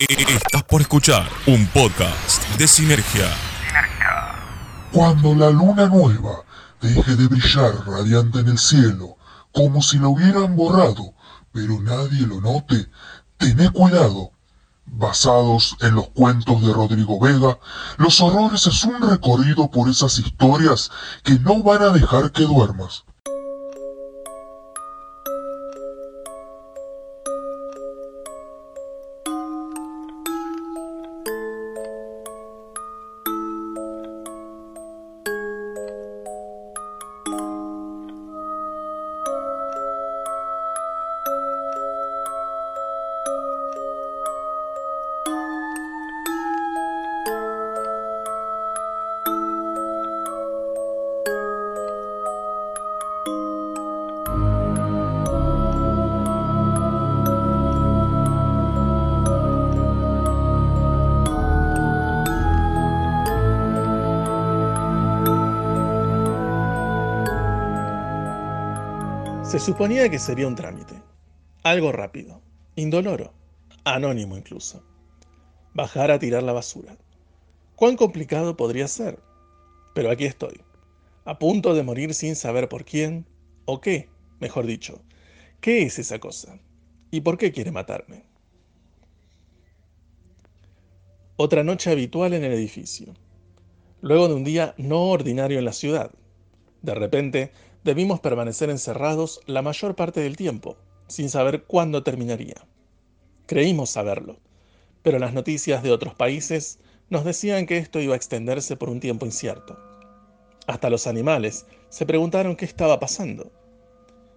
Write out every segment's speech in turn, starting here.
Estás por escuchar un podcast de Sinergia. Cuando la luna nueva deje de brillar radiante en el cielo, como si la hubieran borrado, pero nadie lo note, tené cuidado. Basados en los cuentos de Rodrigo Vega, Los Horrores es un recorrido por esas historias que no van a dejar que duermas. Se suponía que sería un trámite. Algo rápido, indoloro, anónimo incluso. Bajar a tirar la basura. ¿Cuán complicado podría ser? Pero aquí estoy, a punto de morir sin saber por quién, o qué, mejor dicho. ¿Qué es esa cosa? ¿Y por qué quiere matarme? Otra noche habitual en el edificio. Luego de un día no ordinario en la ciudad. De repente, debimos permanecer encerrados la mayor parte del tiempo, sin saber cuándo terminaría. Creímos saberlo, pero las noticias de otros países nos decían que esto iba a extenderse por un tiempo incierto. Hasta los animales se preguntaron qué estaba pasando.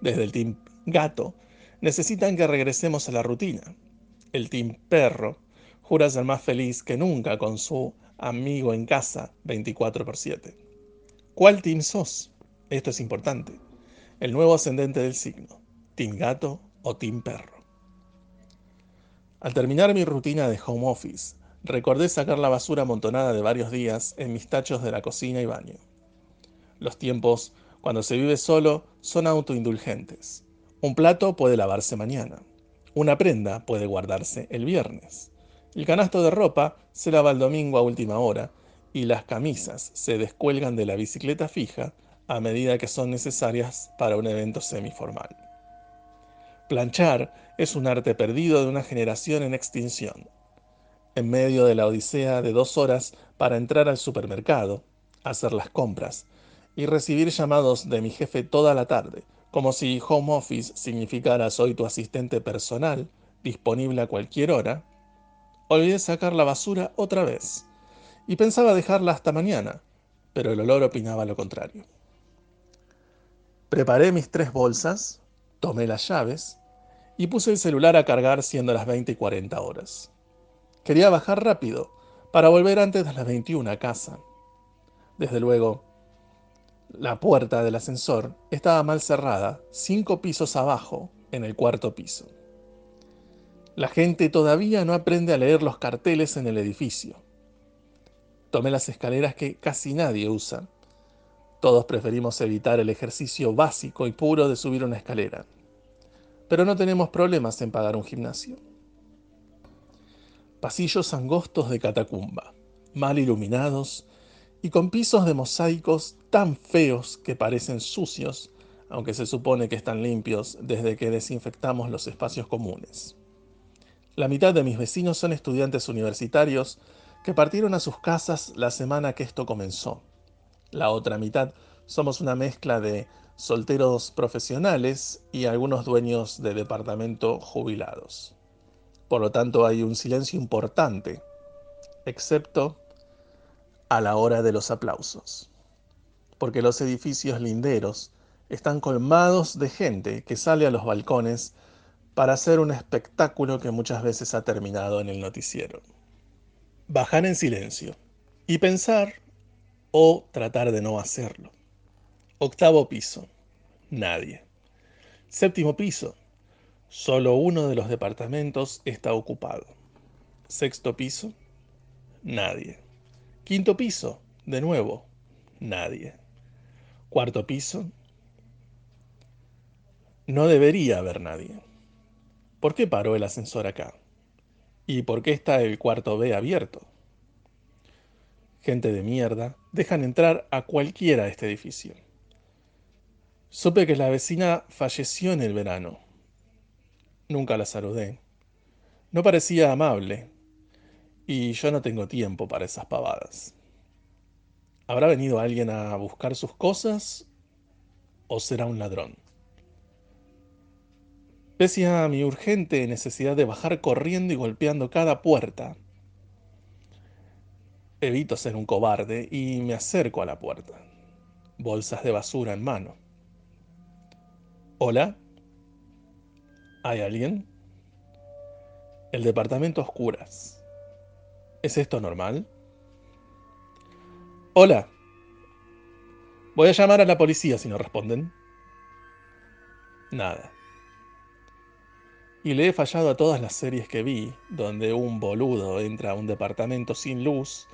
Desde el team gato necesitan que regresemos a la rutina. El team perro jura ser más feliz que nunca con su amigo en casa 24 por 7. ¿Cuál team sos? Esto es importante. El nuevo ascendente del signo, Team Gato o Team Perro. Al terminar mi rutina de home office, recordé sacar la basura amontonada de varios días en mis tachos de la cocina y baño. Los tiempos, cuando se vive solo, son autoindulgentes. Un plato puede lavarse mañana. Una prenda puede guardarse el viernes. El canasto de ropa se lava el domingo a última hora y las camisas se descuelgan de la bicicleta fija a medida que son necesarias para un evento semiformal. Planchar es un arte perdido de una generación en extinción. En medio de la odisea de dos horas para entrar al supermercado, hacer las compras y recibir llamados de mi jefe toda la tarde, como si home office significara soy tu asistente personal, disponible a cualquier hora, olvidé sacar la basura otra vez y pensaba dejarla hasta mañana, pero el olor opinaba lo contrario. Preparé mis tres bolsas, tomé las llaves y puse el celular a cargar siendo las 20 y 40 horas. Quería bajar rápido para volver antes de las 21 a casa. Desde luego, la puerta del ascensor estaba mal cerrada, cinco pisos abajo, en el cuarto piso. La gente todavía no aprende a leer los carteles en el edificio. Tomé las escaleras que casi nadie usa todos preferimos evitar el ejercicio básico y puro de subir una escalera. Pero no tenemos problemas en pagar un gimnasio. Pasillos angostos de catacumba, mal iluminados y con pisos de mosaicos tan feos que parecen sucios, aunque se supone que están limpios desde que desinfectamos los espacios comunes. La mitad de mis vecinos son estudiantes universitarios que partieron a sus casas la semana que esto comenzó la otra mitad somos una mezcla de solteros profesionales y algunos dueños de departamento jubilados. Por lo tanto, hay un silencio importante, excepto a la hora de los aplausos, porque los edificios linderos están colmados de gente que sale a los balcones para hacer un espectáculo que muchas veces ha terminado en el noticiero. Bajar en silencio y pensar o tratar de no hacerlo. Octavo piso, nadie. Séptimo piso, solo uno de los departamentos está ocupado. Sexto piso, nadie. Quinto piso, de nuevo, nadie. Cuarto piso, no debería haber nadie. ¿Por qué paró el ascensor acá? ¿Y por qué está el cuarto B abierto? Gente de mierda, dejan entrar a cualquiera de este edificio. Supe que la vecina falleció en el verano. Nunca la saludé. No parecía amable. Y yo no tengo tiempo para esas pavadas. ¿Habrá venido alguien a buscar sus cosas o será un ladrón? Pese a mi urgente necesidad de bajar corriendo y golpeando cada puerta, evito ser un cobarde y me acerco a la puerta, bolsas de basura en mano. ¿Hola? ¿Hay alguien? El departamento oscuras. ¿Es esto normal? Hola. Voy a llamar a la policía si no responden. Nada. Y le he fallado a todas las series que vi, donde un boludo entra a un departamento sin luz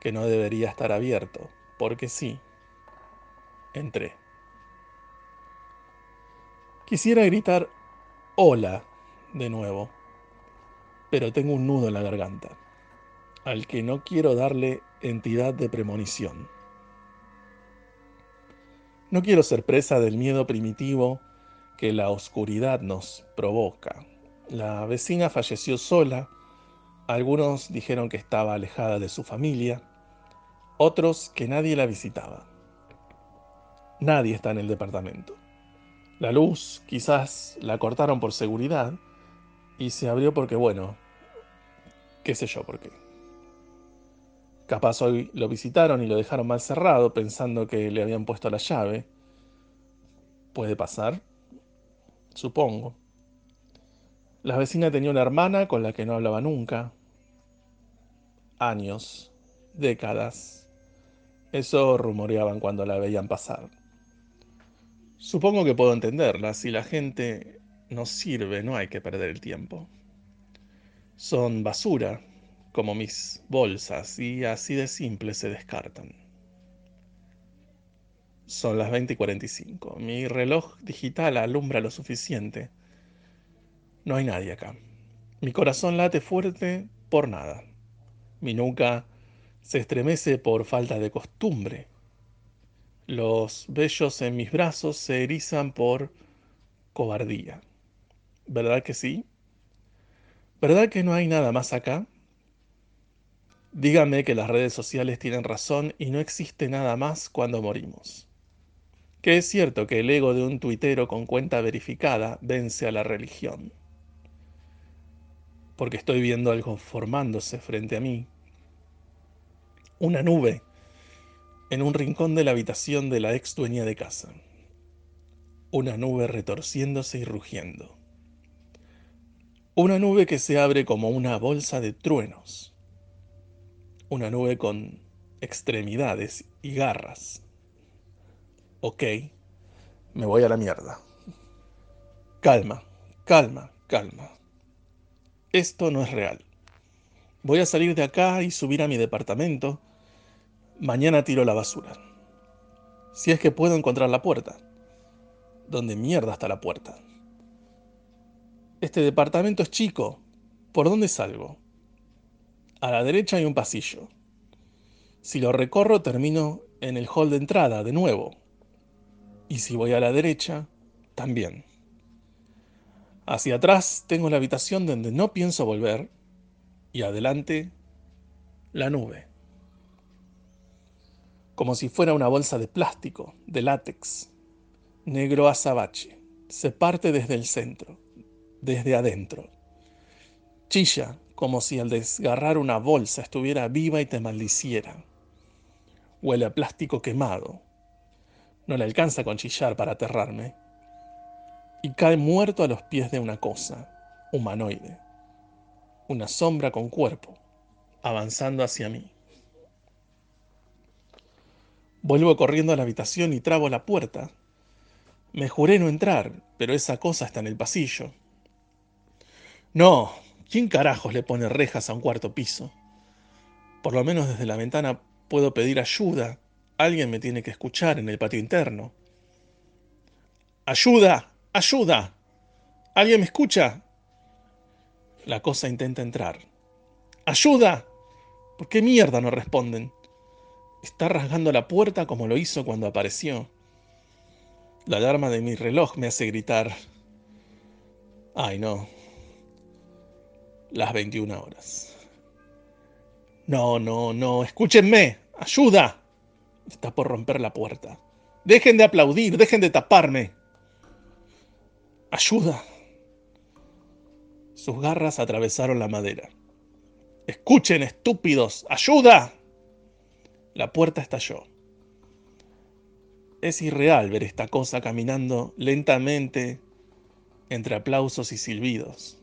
que no debería estar abierto, porque sí. Entré. Quisiera gritar hola de nuevo, pero tengo un nudo en la garganta, al que no quiero darle entidad de premonición. No quiero ser presa del miedo primitivo que la oscuridad nos provoca. La vecina falleció sola, algunos dijeron que estaba alejada de su familia, otros que nadie la visitaba. Nadie está en el departamento. La luz quizás la cortaron por seguridad y se abrió porque, bueno, qué sé yo por qué. Capaz hoy lo visitaron y lo dejaron mal cerrado pensando que le habían puesto la llave. Puede pasar, supongo. La vecina tenía una hermana con la que no hablaba nunca. Años, décadas. Eso rumoreaban cuando la veían pasar. Supongo que puedo entenderla. Si la gente no sirve, no hay que perder el tiempo. Son basura, como mis bolsas, y así de simple se descartan. Son las 20 y 45. Mi reloj digital alumbra lo suficiente. No hay nadie acá. Mi corazón late fuerte por nada. Mi nuca se estremece por falta de costumbre. Los vellos en mis brazos se erizan por cobardía. ¿Verdad que sí? ¿Verdad que no hay nada más acá? Dígame que las redes sociales tienen razón y no existe nada más cuando morimos. Que es cierto que el ego de un tuitero con cuenta verificada vence a la religión. Porque estoy viendo algo formándose frente a mí. Una nube en un rincón de la habitación de la ex dueña de casa. Una nube retorciéndose y rugiendo. Una nube que se abre como una bolsa de truenos. Una nube con extremidades y garras. Ok, me voy a la mierda. Calma, calma, calma. Esto no es real. Voy a salir de acá y subir a mi departamento Mañana tiro la basura. Si es que puedo encontrar la puerta. ¿Dónde mierda está la puerta? Este departamento es chico. ¿Por dónde salgo? A la derecha hay un pasillo. Si lo recorro termino en el hall de entrada de nuevo. Y si voy a la derecha, también. Hacia atrás tengo la habitación donde no pienso volver. Y adelante, la nube como si fuera una bolsa de plástico, de látex, negro azabache. Se parte desde el centro, desde adentro. Chilla como si al desgarrar una bolsa estuviera viva y te maldiciera. Huele a plástico quemado. No le alcanza con chillar para aterrarme. Y cae muerto a los pies de una cosa, humanoide. Una sombra con cuerpo, avanzando hacia mí. Vuelvo corriendo a la habitación y trabo la puerta. Me juré no entrar, pero esa cosa está en el pasillo. No, ¿quién carajos le pone rejas a un cuarto piso? Por lo menos desde la ventana puedo pedir ayuda. Alguien me tiene que escuchar en el patio interno. ¡Ayuda! ¡Ayuda! ¿Alguien me escucha? La cosa intenta entrar. ¡Ayuda! ¿Por qué mierda no responden? Está rasgando la puerta como lo hizo cuando apareció. La alarma de mi reloj me hace gritar. Ay, no. Las 21 horas. No, no, no. Escúchenme. Ayuda. Está por romper la puerta. Dejen de aplaudir, dejen de taparme. Ayuda. Sus garras atravesaron la madera. Escuchen, estúpidos. Ayuda. La puerta estalló. Es irreal ver esta cosa caminando lentamente entre aplausos y silbidos.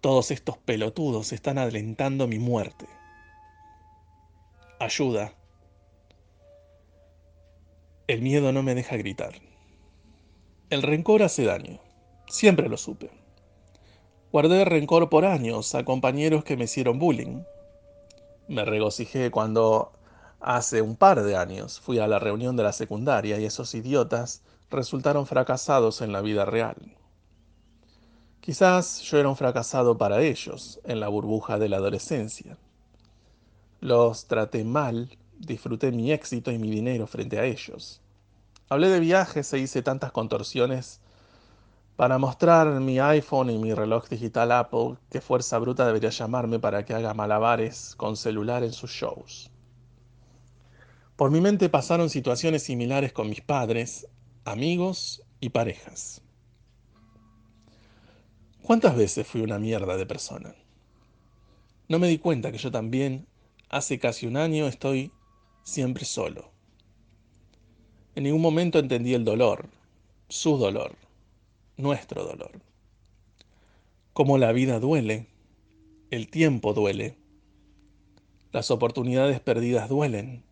Todos estos pelotudos están alentando mi muerte. Ayuda. El miedo no me deja gritar. El rencor hace daño. Siempre lo supe. Guardé rencor por años a compañeros que me hicieron bullying. Me regocijé cuando hace un par de años fui a la reunión de la secundaria y esos idiotas resultaron fracasados en la vida real. Quizás yo era un fracasado para ellos en la burbuja de la adolescencia. Los traté mal, disfruté mi éxito y mi dinero frente a ellos. Hablé de viajes e hice tantas contorsiones para mostrar mi iPhone y mi reloj digital Apple qué fuerza bruta debería llamarme para que haga malabares con celular en sus shows. Por mi mente pasaron situaciones similares con mis padres, amigos y parejas. ¿Cuántas veces fui una mierda de persona? No me di cuenta que yo también, hace casi un año, estoy siempre solo. En ningún momento entendí el dolor, su dolor, nuestro dolor. Cómo la vida duele, el tiempo duele, las oportunidades perdidas duelen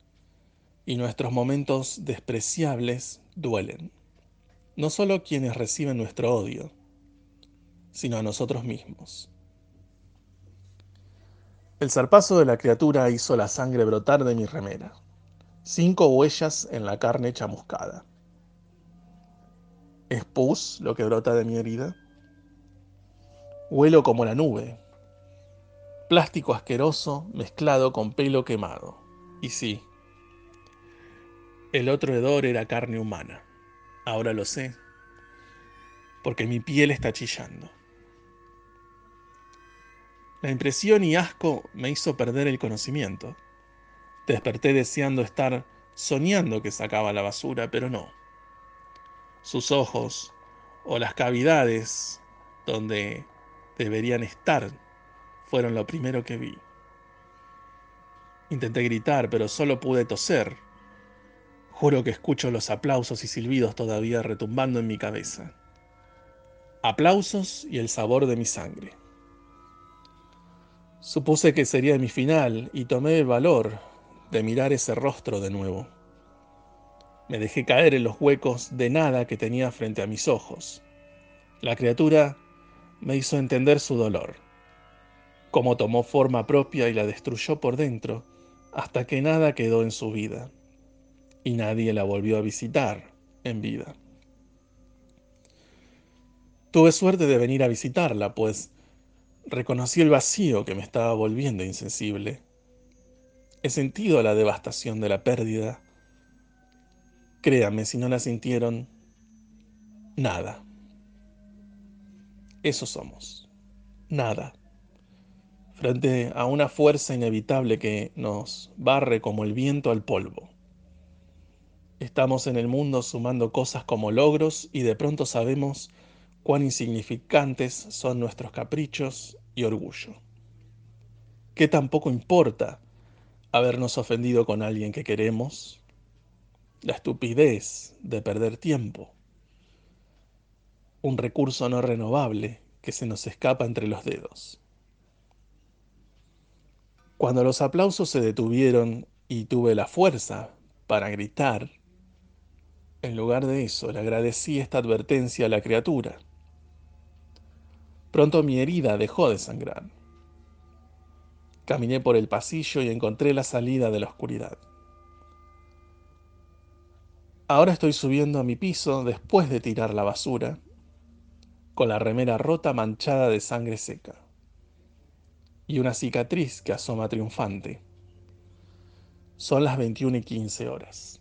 y nuestros momentos despreciables duelen. No solo quienes reciben nuestro odio, sino a nosotros mismos. El zarpazo de la criatura hizo la sangre brotar de mi remera cinco huellas en la carne chamuscada. ¿Es pus lo que brota de mi herida? Huelo como la nube. Plástico asqueroso mezclado con pelo quemado. Y sí, el otro hedor era carne humana. Ahora lo sé, porque mi piel está chillando. La impresión y asco me hizo perder el conocimiento. Desperté deseando estar soñando que sacaba la basura, pero no. Sus ojos, o las cavidades donde deberían estar, fueron lo primero que vi. Intenté gritar, pero solo pude toser. Juro que escucho los aplausos y silbidos todavía retumbando en mi cabeza. Aplausos y el sabor de mi sangre. Supuse que sería mi final y tomé el valor de mirar ese rostro de nuevo. Me dejé caer en los huecos de nada que tenía frente a mis ojos. La criatura me hizo entender su dolor, cómo tomó forma propia y la destruyó por dentro hasta que nada quedó en su vida, y nadie la volvió a visitar en vida. Tuve suerte de venir a visitarla, pues reconocí el vacío que me estaba volviendo insensible He sentido la devastación de la pérdida. Créame, si no la sintieron, nada. Eso somos. Nada. Frente a una fuerza inevitable que nos barre como el viento al polvo. Estamos en el mundo sumando cosas como logros y de pronto sabemos cuán insignificantes son nuestros caprichos y orgullo. Que tampoco importa habernos ofendido con alguien que queremos, la estupidez de perder tiempo, un recurso no renovable que se nos escapa entre los dedos. Cuando los aplausos se detuvieron y tuve la fuerza para gritar, en lugar de eso le agradecí esta advertencia a la criatura. Pronto mi herida dejó de sangrar. Caminé por el pasillo y encontré la salida de la oscuridad. Ahora estoy subiendo a mi piso después de tirar la basura, con la remera rota manchada de sangre seca, y una cicatriz que asoma triunfante. Son las 21 y 15 horas.